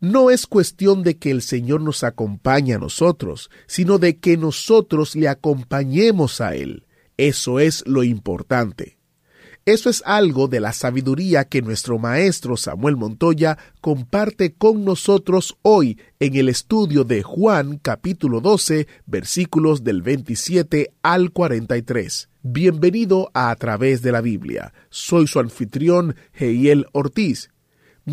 No es cuestión de que el Señor nos acompañe a nosotros, sino de que nosotros le acompañemos a Él. Eso es lo importante. Eso es algo de la sabiduría que nuestro maestro Samuel Montoya comparte con nosotros hoy en el estudio de Juan capítulo 12 versículos del 27 al 43. Bienvenido a A través de la Biblia. Soy su anfitrión Heiel Ortiz.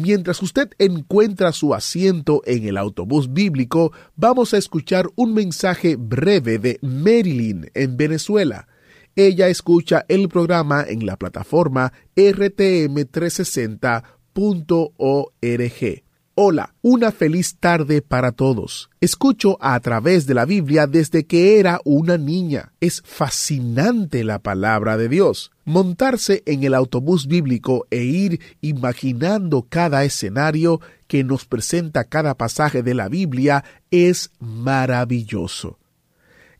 Mientras usted encuentra su asiento en el autobús bíblico, vamos a escuchar un mensaje breve de Marilyn en Venezuela. Ella escucha el programa en la plataforma rtm360.org. Hola, una feliz tarde para todos. Escucho a través de la Biblia desde que era una niña. Es fascinante la palabra de Dios. Montarse en el autobús bíblico e ir imaginando cada escenario que nos presenta cada pasaje de la Biblia es maravilloso.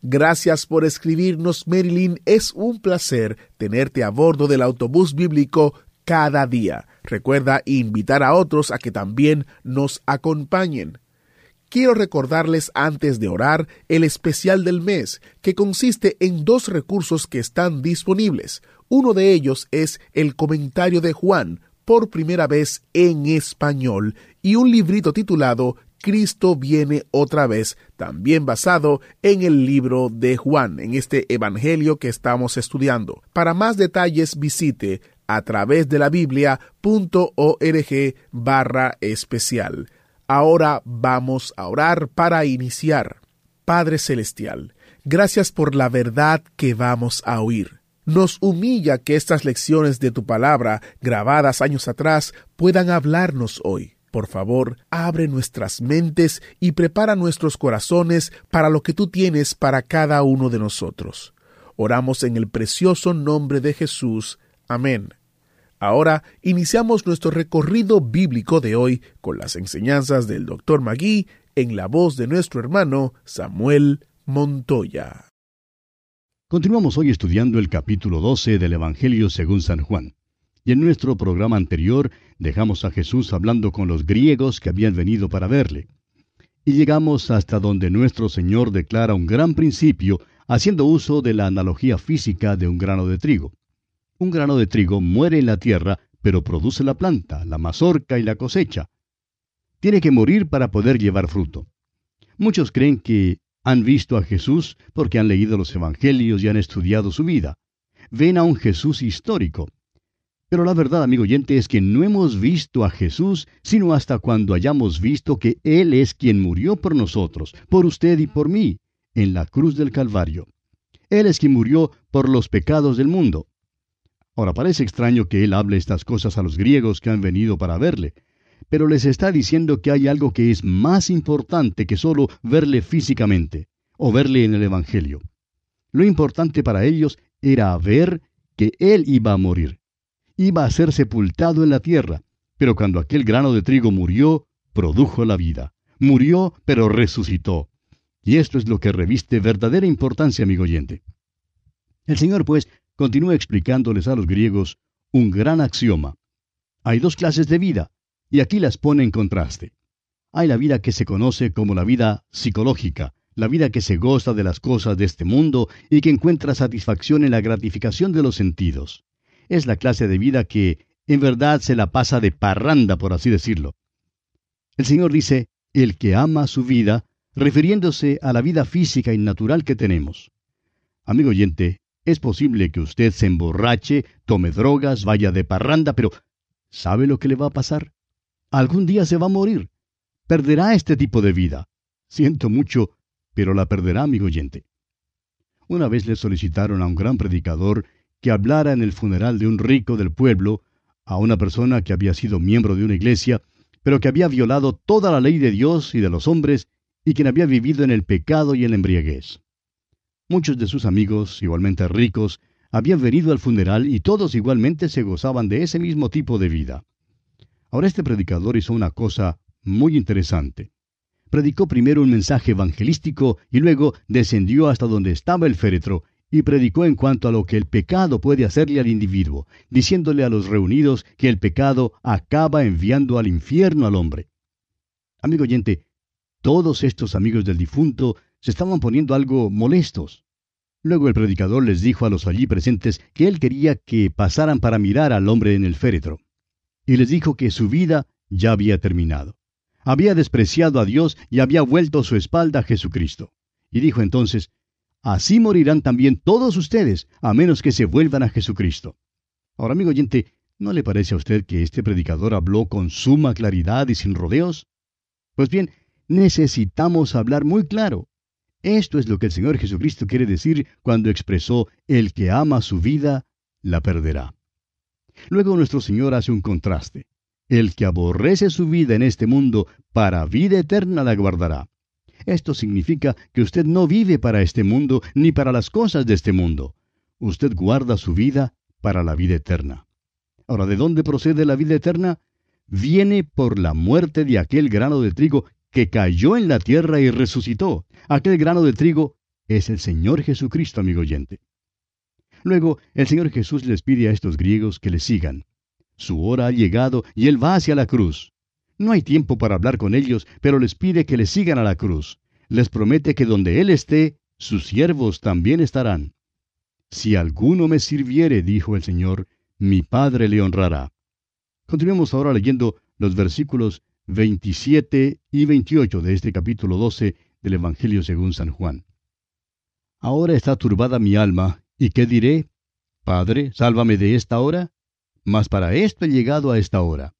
Gracias por escribirnos, Marilyn. Es un placer tenerte a bordo del autobús bíblico cada día. Recuerda invitar a otros a que también nos acompañen. Quiero recordarles antes de orar el especial del mes, que consiste en dos recursos que están disponibles. Uno de ellos es el comentario de Juan, por primera vez en español, y un librito titulado Cristo viene otra vez, también basado en el libro de Juan, en este Evangelio que estamos estudiando. Para más detalles visite a través de la biblia.org barra especial. Ahora vamos a orar para iniciar. Padre Celestial, gracias por la verdad que vamos a oír. Nos humilla que estas lecciones de tu palabra, grabadas años atrás, puedan hablarnos hoy. Por favor, abre nuestras mentes y prepara nuestros corazones para lo que tú tienes para cada uno de nosotros. Oramos en el precioso nombre de Jesús. Amén. Ahora iniciamos nuestro recorrido bíblico de hoy con las enseñanzas del Dr. Magui en la voz de nuestro hermano Samuel Montoya. Continuamos hoy estudiando el capítulo 12 del Evangelio según San Juan. Y en nuestro programa anterior dejamos a Jesús hablando con los griegos que habían venido para verle. Y llegamos hasta donde nuestro Señor declara un gran principio haciendo uso de la analogía física de un grano de trigo. Un grano de trigo muere en la tierra, pero produce la planta, la mazorca y la cosecha. Tiene que morir para poder llevar fruto. Muchos creen que han visto a Jesús porque han leído los Evangelios y han estudiado su vida. Ven a un Jesús histórico, pero la verdad, amigo oyente, es que no hemos visto a Jesús sino hasta cuando hayamos visto que Él es quien murió por nosotros, por usted y por mí, en la cruz del Calvario. Él es quien murió por los pecados del mundo. Ahora parece extraño que Él hable estas cosas a los griegos que han venido para verle, pero les está diciendo que hay algo que es más importante que solo verle físicamente, o verle en el Evangelio. Lo importante para ellos era ver que Él iba a morir iba a ser sepultado en la tierra, pero cuando aquel grano de trigo murió, produjo la vida. Murió, pero resucitó. Y esto es lo que reviste verdadera importancia, amigo oyente. El Señor, pues, continúa explicándoles a los griegos un gran axioma. Hay dos clases de vida, y aquí las pone en contraste. Hay la vida que se conoce como la vida psicológica, la vida que se goza de las cosas de este mundo y que encuentra satisfacción en la gratificación de los sentidos es la clase de vida que en verdad se la pasa de parranda, por así decirlo. El Señor dice, el que ama su vida, refiriéndose a la vida física y natural que tenemos. Amigo oyente, es posible que usted se emborrache, tome drogas, vaya de parranda, pero ¿sabe lo que le va a pasar? Algún día se va a morir. Perderá este tipo de vida. Siento mucho, pero la perderá, amigo oyente. Una vez le solicitaron a un gran predicador que hablara en el funeral de un rico del pueblo, a una persona que había sido miembro de una iglesia, pero que había violado toda la ley de Dios y de los hombres, y quien había vivido en el pecado y en la embriaguez. Muchos de sus amigos, igualmente ricos, habían venido al funeral y todos igualmente se gozaban de ese mismo tipo de vida. Ahora este predicador hizo una cosa muy interesante. Predicó primero un mensaje evangelístico y luego descendió hasta donde estaba el féretro y predicó en cuanto a lo que el pecado puede hacerle al individuo, diciéndole a los reunidos que el pecado acaba enviando al infierno al hombre. Amigo oyente, todos estos amigos del difunto se estaban poniendo algo molestos. Luego el predicador les dijo a los allí presentes que él quería que pasaran para mirar al hombre en el féretro. Y les dijo que su vida ya había terminado. Había despreciado a Dios y había vuelto su espalda a Jesucristo. Y dijo entonces, Así morirán también todos ustedes, a menos que se vuelvan a Jesucristo. Ahora, amigo oyente, ¿no le parece a usted que este predicador habló con suma claridad y sin rodeos? Pues bien, necesitamos hablar muy claro. Esto es lo que el Señor Jesucristo quiere decir cuando expresó, el que ama su vida, la perderá. Luego nuestro Señor hace un contraste. El que aborrece su vida en este mundo, para vida eterna la guardará. Esto significa que usted no vive para este mundo ni para las cosas de este mundo. Usted guarda su vida para la vida eterna. Ahora, ¿de dónde procede la vida eterna? Viene por la muerte de aquel grano de trigo que cayó en la tierra y resucitó. Aquel grano de trigo es el Señor Jesucristo, amigo oyente. Luego, el Señor Jesús les pide a estos griegos que le sigan. Su hora ha llegado y Él va hacia la cruz. No hay tiempo para hablar con ellos, pero les pide que le sigan a la cruz. Les promete que donde Él esté, sus siervos también estarán. Si alguno me sirviere, dijo el Señor, mi Padre le honrará. Continuemos ahora leyendo los versículos 27 y 28 de este capítulo 12 del Evangelio según San Juan. Ahora está turbada mi alma, ¿y qué diré? Padre, sálvame de esta hora. Mas para esto he llegado a esta hora.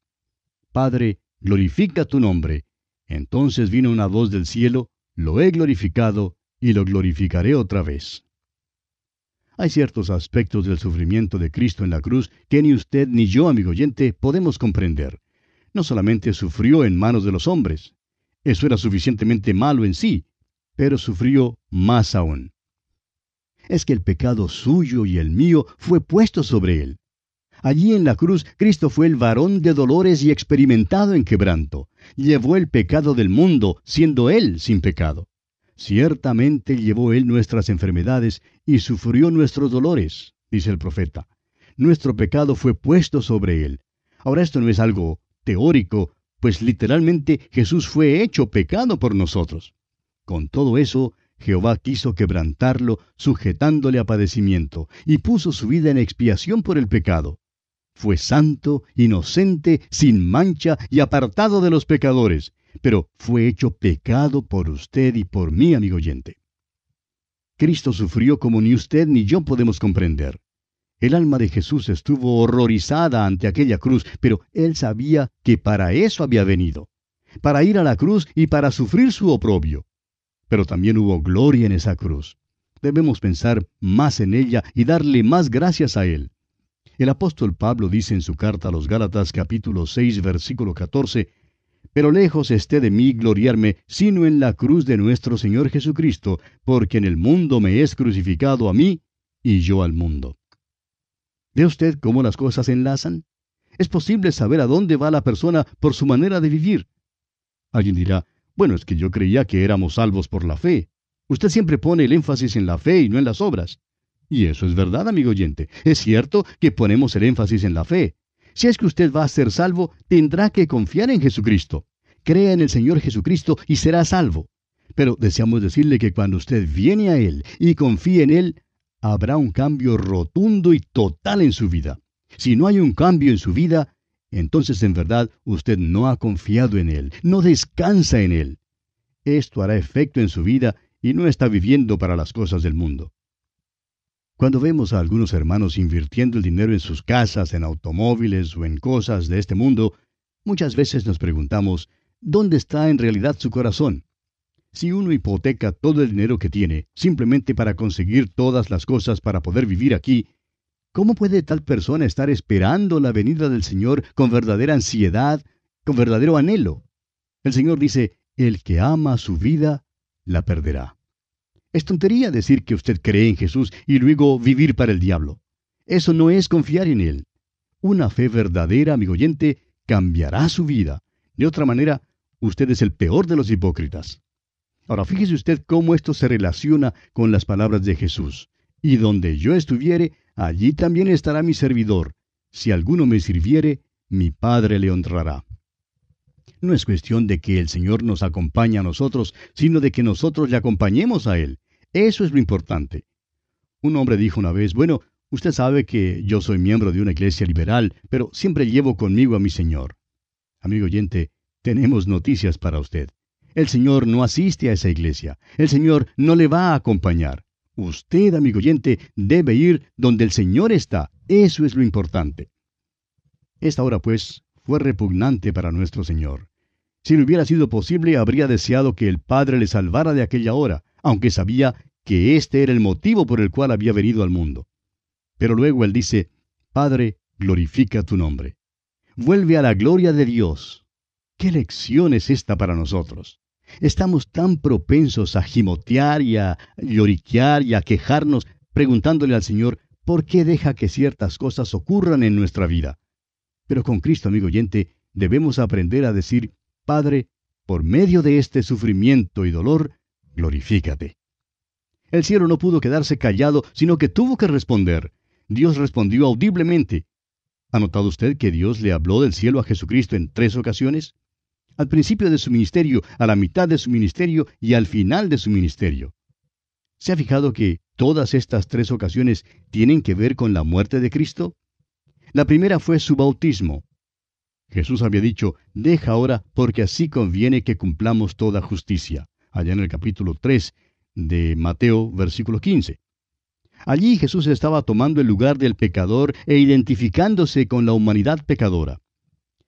Padre, glorifica tu nombre. Entonces vino una voz del cielo, lo he glorificado y lo glorificaré otra vez. Hay ciertos aspectos del sufrimiento de Cristo en la cruz que ni usted ni yo, amigo oyente, podemos comprender. No solamente sufrió en manos de los hombres, eso era suficientemente malo en sí, pero sufrió más aún. Es que el pecado suyo y el mío fue puesto sobre él. Allí en la cruz, Cristo fue el varón de dolores y experimentado en quebranto. Llevó el pecado del mundo, siendo Él sin pecado. Ciertamente llevó Él nuestras enfermedades y sufrió nuestros dolores, dice el profeta. Nuestro pecado fue puesto sobre Él. Ahora esto no es algo teórico, pues literalmente Jesús fue hecho pecado por nosotros. Con todo eso, Jehová quiso quebrantarlo, sujetándole a padecimiento, y puso su vida en expiación por el pecado fue santo, inocente, sin mancha y apartado de los pecadores, pero fue hecho pecado por usted y por mí, amigo oyente. Cristo sufrió como ni usted ni yo podemos comprender. El alma de Jesús estuvo horrorizada ante aquella cruz, pero él sabía que para eso había venido, para ir a la cruz y para sufrir su oprobio. Pero también hubo gloria en esa cruz. Debemos pensar más en ella y darle más gracias a Él. El apóstol Pablo dice en su carta a los Gálatas capítulo 6 versículo 14, Pero lejos esté de mí gloriarme, sino en la cruz de nuestro Señor Jesucristo, porque en el mundo me es crucificado a mí y yo al mundo. ¿Ve usted cómo las cosas se enlazan? Es posible saber a dónde va la persona por su manera de vivir. Alguien dirá, bueno, es que yo creía que éramos salvos por la fe. Usted siempre pone el énfasis en la fe y no en las obras. Y eso es verdad, amigo oyente. Es cierto que ponemos el énfasis en la fe. Si es que usted va a ser salvo, tendrá que confiar en Jesucristo. Crea en el Señor Jesucristo y será salvo. Pero deseamos decirle que cuando usted viene a Él y confíe en Él, habrá un cambio rotundo y total en su vida. Si no hay un cambio en su vida, entonces en verdad usted no ha confiado en Él, no descansa en Él. Esto hará efecto en su vida y no está viviendo para las cosas del mundo. Cuando vemos a algunos hermanos invirtiendo el dinero en sus casas, en automóviles o en cosas de este mundo, muchas veces nos preguntamos, ¿dónde está en realidad su corazón? Si uno hipoteca todo el dinero que tiene simplemente para conseguir todas las cosas para poder vivir aquí, ¿cómo puede tal persona estar esperando la venida del Señor con verdadera ansiedad, con verdadero anhelo. El Señor dice, el que ama su vida, la perderá. Es tontería decir que usted cree en Jesús y luego vivir para el diablo. Eso no es confiar en Él. Una fe verdadera, amigo oyente, cambiará su vida. De otra manera, usted es el peor de los hipócritas. Ahora fíjese usted cómo esto se relaciona con las palabras de Jesús. Y donde yo estuviere, allí también estará mi servidor. Si alguno me sirviere, mi Padre le honrará. No es cuestión de que el Señor nos acompañe a nosotros, sino de que nosotros le acompañemos a Él. Eso es lo importante. Un hombre dijo una vez, bueno, usted sabe que yo soy miembro de una iglesia liberal, pero siempre llevo conmigo a mi Señor. Amigo oyente, tenemos noticias para usted. El Señor no asiste a esa iglesia. El Señor no le va a acompañar. Usted, amigo oyente, debe ir donde el Señor está. Eso es lo importante. Esta hora, pues, fue repugnante para nuestro Señor. Si le hubiera sido posible, habría deseado que el Padre le salvara de aquella hora, aunque sabía que este era el motivo por el cual había venido al mundo. Pero luego él dice, Padre, glorifica tu nombre. Vuelve a la gloria de Dios. ¿Qué lección es esta para nosotros? Estamos tan propensos a gimotear y a lloriquear y a quejarnos preguntándole al Señor por qué deja que ciertas cosas ocurran en nuestra vida. Pero con Cristo, amigo oyente, debemos aprender a decir, Padre, por medio de este sufrimiento y dolor, glorifícate. El cielo no pudo quedarse callado, sino que tuvo que responder. Dios respondió audiblemente. ¿Ha notado usted que Dios le habló del cielo a Jesucristo en tres ocasiones? Al principio de su ministerio, a la mitad de su ministerio y al final de su ministerio. ¿Se ha fijado que todas estas tres ocasiones tienen que ver con la muerte de Cristo? La primera fue su bautismo. Jesús había dicho, deja ahora porque así conviene que cumplamos toda justicia, allá en el capítulo 3 de Mateo, versículo 15. Allí Jesús estaba tomando el lugar del pecador e identificándose con la humanidad pecadora.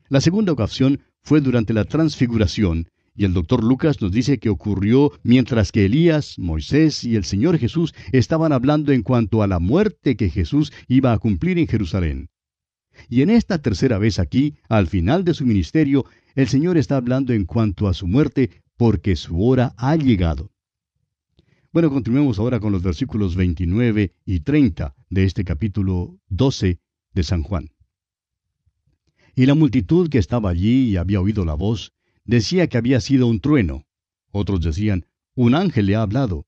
La segunda ocasión fue durante la transfiguración, y el doctor Lucas nos dice que ocurrió mientras que Elías, Moisés y el Señor Jesús estaban hablando en cuanto a la muerte que Jesús iba a cumplir en Jerusalén. Y en esta tercera vez aquí, al final de su ministerio, el Señor está hablando en cuanto a su muerte, porque su hora ha llegado. Bueno, continuemos ahora con los versículos 29 y 30 de este capítulo 12 de San Juan. Y la multitud que estaba allí y había oído la voz, decía que había sido un trueno. Otros decían, un ángel le ha hablado.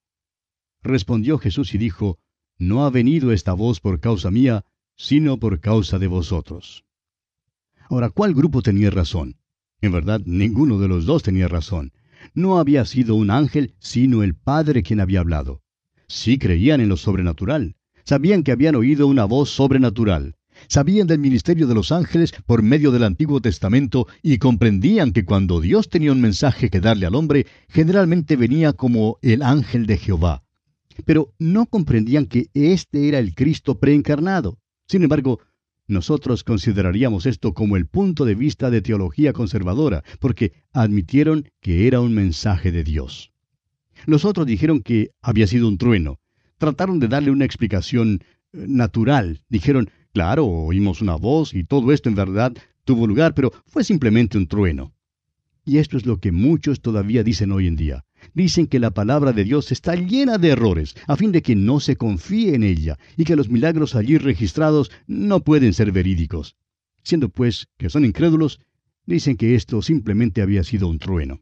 Respondió Jesús y dijo, No ha venido esta voz por causa mía, sino por causa de vosotros. Ahora, ¿cuál grupo tenía razón? En verdad, ninguno de los dos tenía razón. No había sido un ángel, sino el Padre quien había hablado. Sí creían en lo sobrenatural. Sabían que habían oído una voz sobrenatural. Sabían del ministerio de los ángeles por medio del Antiguo Testamento y comprendían que cuando Dios tenía un mensaje que darle al hombre, generalmente venía como el ángel de Jehová. Pero no comprendían que este era el Cristo preencarnado. Sin embargo, nosotros consideraríamos esto como el punto de vista de teología conservadora, porque admitieron que era un mensaje de Dios. Los otros dijeron que había sido un trueno. Trataron de darle una explicación eh, natural. Dijeron, claro, oímos una voz y todo esto en verdad tuvo lugar, pero fue simplemente un trueno. Y esto es lo que muchos todavía dicen hoy en día dicen que la palabra de Dios está llena de errores, a fin de que no se confíe en ella, y que los milagros allí registrados no pueden ser verídicos. Siendo pues que son incrédulos, dicen que esto simplemente había sido un trueno.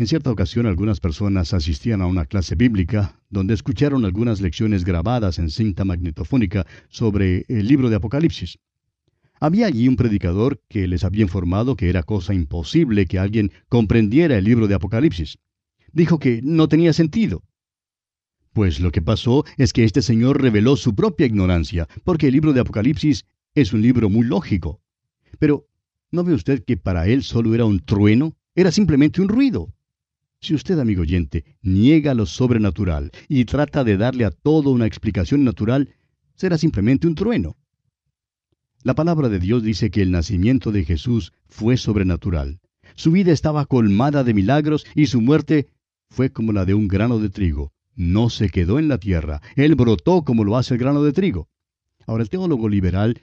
En cierta ocasión algunas personas asistían a una clase bíblica donde escucharon algunas lecciones grabadas en cinta magnetofónica sobre el libro de Apocalipsis. Había allí un predicador que les había informado que era cosa imposible que alguien comprendiera el libro de Apocalipsis. Dijo que no tenía sentido. Pues lo que pasó es que este señor reveló su propia ignorancia, porque el libro de Apocalipsis es un libro muy lógico. Pero, ¿no ve usted que para él solo era un trueno? Era simplemente un ruido. Si usted, amigo oyente, niega lo sobrenatural y trata de darle a todo una explicación natural, será simplemente un trueno. La palabra de Dios dice que el nacimiento de Jesús fue sobrenatural. Su vida estaba colmada de milagros y su muerte fue como la de un grano de trigo. No se quedó en la tierra, él brotó como lo hace el grano de trigo. Ahora el teólogo liberal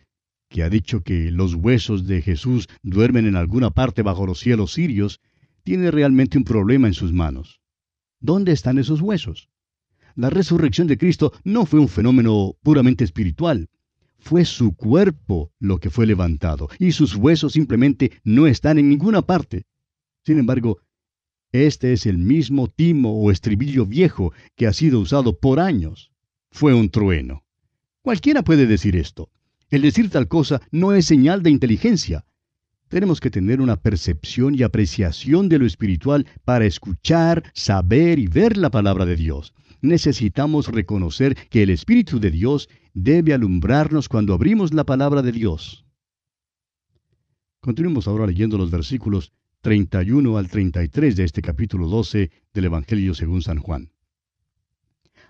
que ha dicho que los huesos de Jesús duermen en alguna parte bajo los cielos sirios, tiene realmente un problema en sus manos. ¿Dónde están esos huesos? La resurrección de Cristo no fue un fenómeno puramente espiritual. Fue su cuerpo lo que fue levantado, y sus huesos simplemente no están en ninguna parte. Sin embargo, este es el mismo timo o estribillo viejo que ha sido usado por años. Fue un trueno. Cualquiera puede decir esto. El decir tal cosa no es señal de inteligencia. Tenemos que tener una percepción y apreciación de lo espiritual para escuchar, saber y ver la palabra de Dios. Necesitamos reconocer que el Espíritu de Dios debe alumbrarnos cuando abrimos la palabra de Dios. Continuemos ahora leyendo los versículos 31 al 33 de este capítulo 12 del Evangelio según San Juan.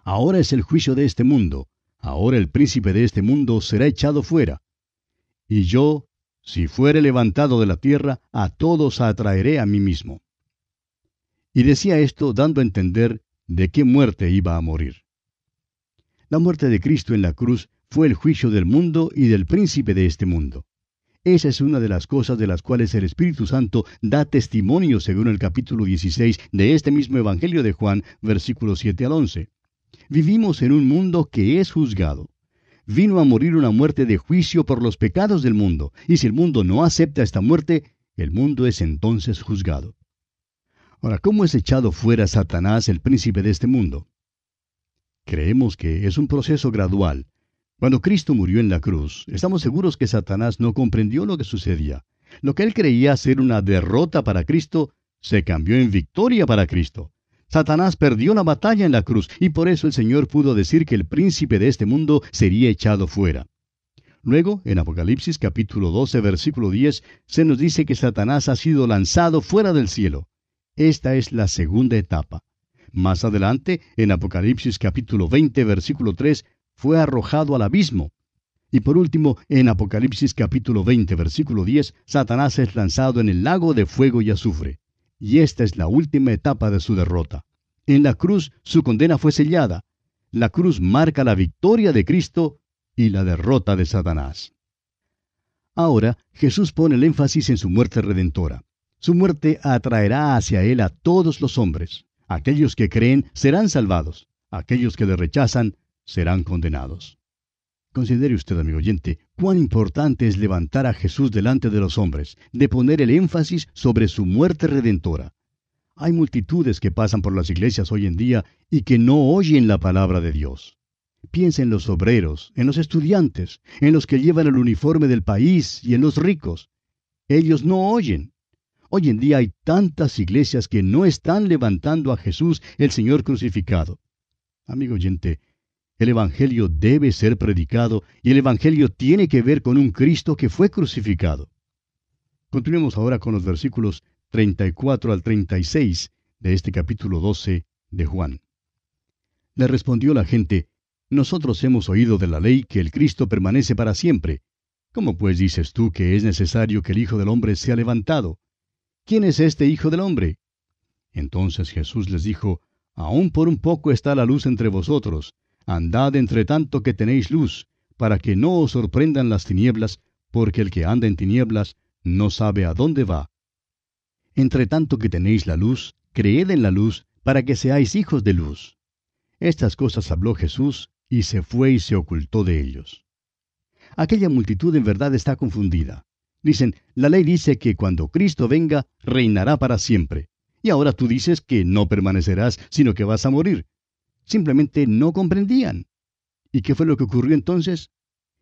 Ahora es el juicio de este mundo. Ahora el príncipe de este mundo será echado fuera. Y yo, si fuere levantado de la tierra, a todos atraeré a mí mismo. Y decía esto dando a entender de qué muerte iba a morir. La muerte de Cristo en la cruz fue el juicio del mundo y del príncipe de este mundo. Esa es una de las cosas de las cuales el Espíritu Santo da testimonio según el capítulo 16 de este mismo Evangelio de Juan, versículos 7 al 11. Vivimos en un mundo que es juzgado. Vino a morir una muerte de juicio por los pecados del mundo, y si el mundo no acepta esta muerte, el mundo es entonces juzgado. Ahora, ¿cómo es echado fuera Satanás, el príncipe de este mundo? Creemos que es un proceso gradual. Cuando Cristo murió en la cruz, estamos seguros que Satanás no comprendió lo que sucedía. Lo que él creía ser una derrota para Cristo, se cambió en victoria para Cristo. Satanás perdió la batalla en la cruz y por eso el Señor pudo decir que el príncipe de este mundo sería echado fuera. Luego, en Apocalipsis capítulo 12, versículo 10, se nos dice que Satanás ha sido lanzado fuera del cielo. Esta es la segunda etapa. Más adelante, en Apocalipsis capítulo 20, versículo 3, fue arrojado al abismo. Y por último, en Apocalipsis capítulo 20, versículo 10, Satanás es lanzado en el lago de fuego y azufre y esta es la última etapa de su derrota. En la cruz su condena fue sellada. La cruz marca la victoria de Cristo y la derrota de Satanás. Ahora Jesús pone el énfasis en su muerte redentora. Su muerte atraerá hacia él a todos los hombres. Aquellos que creen serán salvados. Aquellos que le rechazan serán condenados. Considere usted, amigo oyente, cuán importante es levantar a Jesús delante de los hombres, de poner el énfasis sobre su muerte redentora. Hay multitudes que pasan por las iglesias hoy en día y que no oyen la palabra de Dios. Piensa en los obreros, en los estudiantes, en los que llevan el uniforme del país y en los ricos. Ellos no oyen. Hoy en día hay tantas iglesias que no están levantando a Jesús el Señor crucificado. Amigo oyente, el Evangelio debe ser predicado y el Evangelio tiene que ver con un Cristo que fue crucificado. Continuemos ahora con los versículos 34 al 36 de este capítulo 12 de Juan. Le respondió la gente, Nosotros hemos oído de la ley que el Cristo permanece para siempre. ¿Cómo pues dices tú que es necesario que el Hijo del Hombre sea levantado? ¿Quién es este Hijo del Hombre? Entonces Jesús les dijo, Aún por un poco está la luz entre vosotros. Andad entre tanto que tenéis luz, para que no os sorprendan las tinieblas, porque el que anda en tinieblas no sabe a dónde va. Entre tanto que tenéis la luz, creed en la luz, para que seáis hijos de luz. Estas cosas habló Jesús, y se fue y se ocultó de ellos. Aquella multitud en verdad está confundida. Dicen, la ley dice que cuando Cristo venga, reinará para siempre. Y ahora tú dices que no permanecerás, sino que vas a morir simplemente no comprendían. ¿Y qué fue lo que ocurrió entonces?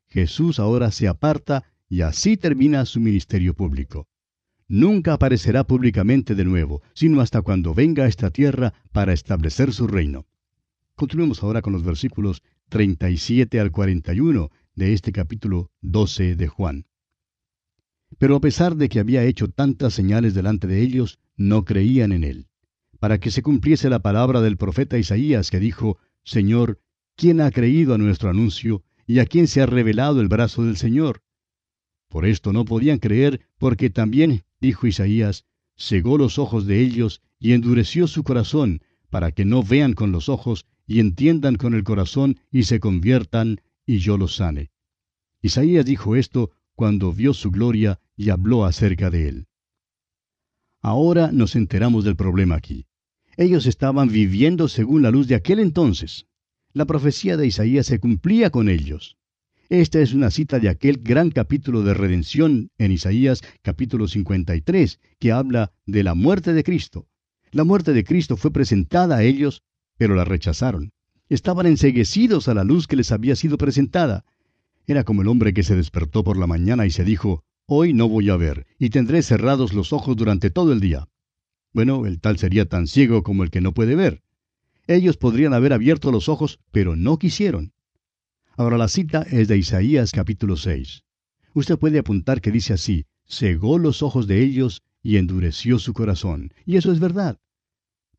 Jesús ahora se aparta y así termina su ministerio público. Nunca aparecerá públicamente de nuevo, sino hasta cuando venga a esta tierra para establecer su reino. Continuemos ahora con los versículos 37 al 41 de este capítulo 12 de Juan. Pero a pesar de que había hecho tantas señales delante de ellos, no creían en él para que se cumpliese la palabra del profeta Isaías que dijo, Señor, ¿quién ha creído a nuestro anuncio y a quién se ha revelado el brazo del Señor? Por esto no podían creer, porque también, dijo Isaías, cegó los ojos de ellos y endureció su corazón, para que no vean con los ojos y entiendan con el corazón y se conviertan y yo los sane. Isaías dijo esto cuando vio su gloria y habló acerca de él. Ahora nos enteramos del problema aquí. Ellos estaban viviendo según la luz de aquel entonces. La profecía de Isaías se cumplía con ellos. Esta es una cita de aquel gran capítulo de redención en Isaías capítulo 53, que habla de la muerte de Cristo. La muerte de Cristo fue presentada a ellos, pero la rechazaron. Estaban enseguecidos a la luz que les había sido presentada. Era como el hombre que se despertó por la mañana y se dijo, Hoy no voy a ver, y tendré cerrados los ojos durante todo el día. Bueno, el tal sería tan ciego como el que no puede ver. Ellos podrían haber abierto los ojos, pero no quisieron. Ahora la cita es de Isaías capítulo 6. Usted puede apuntar que dice así, cegó los ojos de ellos y endureció su corazón. Y eso es verdad.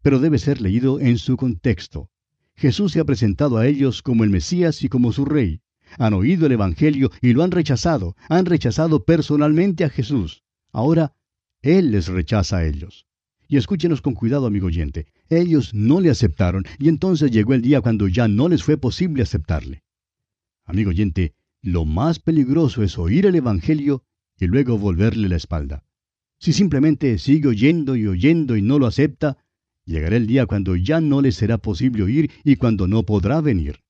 Pero debe ser leído en su contexto. Jesús se ha presentado a ellos como el Mesías y como su Rey. Han oído el Evangelio y lo han rechazado. Han rechazado personalmente a Jesús. Ahora, Él les rechaza a ellos. Y escúchenos con cuidado, amigo oyente. Ellos no le aceptaron y entonces llegó el día cuando ya no les fue posible aceptarle. Amigo oyente, lo más peligroso es oír el Evangelio y luego volverle la espalda. Si simplemente sigue oyendo y oyendo y no lo acepta, llegará el día cuando ya no le será posible oír y cuando no podrá venir.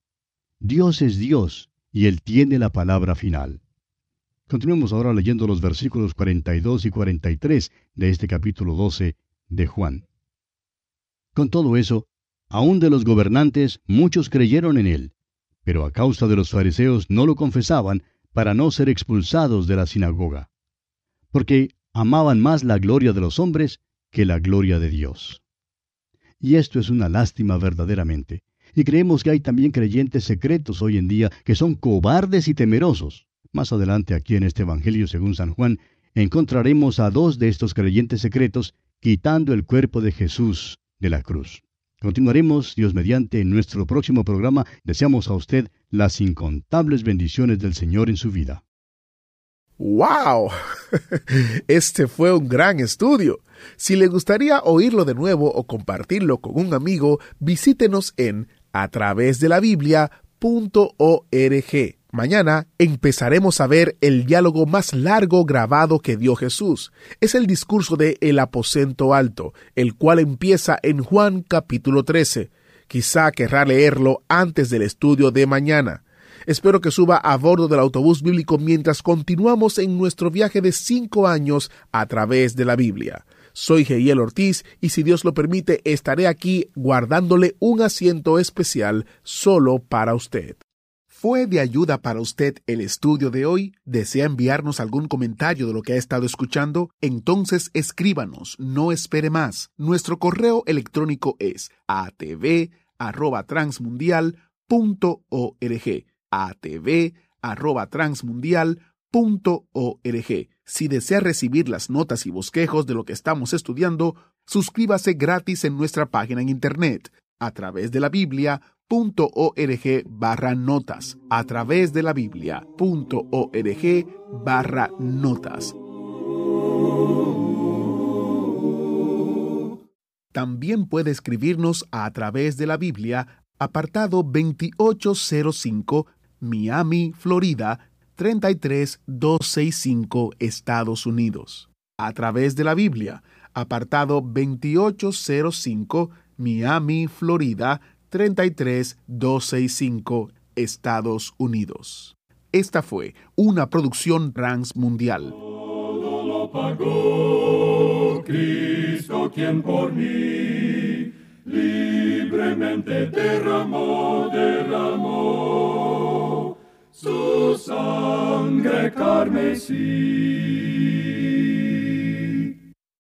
Dios es Dios y Él tiene la palabra final. Continuemos ahora leyendo los versículos 42 y 43 de este capítulo 12 de Juan. Con todo eso, aun de los gobernantes muchos creyeron en Él pero a causa de los fariseos no lo confesaban para no ser expulsados de la sinagoga, porque amaban más la gloria de los hombres que la gloria de Dios. Y esto es una lástima verdaderamente. Y creemos que hay también creyentes secretos hoy en día que son cobardes y temerosos. Más adelante aquí en este Evangelio según San Juan encontraremos a dos de estos creyentes secretos quitando el cuerpo de Jesús de la cruz. Continuaremos, Dios mediante, en nuestro próximo programa. Deseamos a usted las incontables bendiciones del Señor en su vida. ¡Wow! Este fue un gran estudio. Si le gustaría oírlo de nuevo o compartirlo con un amigo, visítenos en a través de la Biblia.org. Mañana empezaremos a ver el diálogo más largo grabado que dio Jesús. Es el discurso de El aposento alto, el cual empieza en Juan capítulo 13. Quizá querrá leerlo antes del estudio de mañana. Espero que suba a bordo del autobús bíblico mientras continuamos en nuestro viaje de cinco años a través de la Biblia. Soy Geiel Ortiz y si Dios lo permite estaré aquí guardándole un asiento especial solo para usted. ¿Fue de ayuda para usted el estudio de hoy? ¿Desea enviarnos algún comentario de lo que ha estado escuchando? Entonces escríbanos, no espere más. Nuestro correo electrónico es atv@transmundial.org. atv@transmundial.org. Si desea recibir las notas y bosquejos de lo que estamos estudiando, suscríbase gratis en nuestra página en internet a través de la Biblia .org barra notas a través de la biblia.org barra notas. También puede escribirnos a través de la Biblia, apartado 2805, Miami, Florida, 33265, Estados Unidos. A través de la Biblia, apartado 2805, Miami, Florida, 33265, Estados Unidos. Esta fue una producción Rans Mundial. Todo lo pagó Cristo quien por mí libremente derramó, derramó su sangre carmesí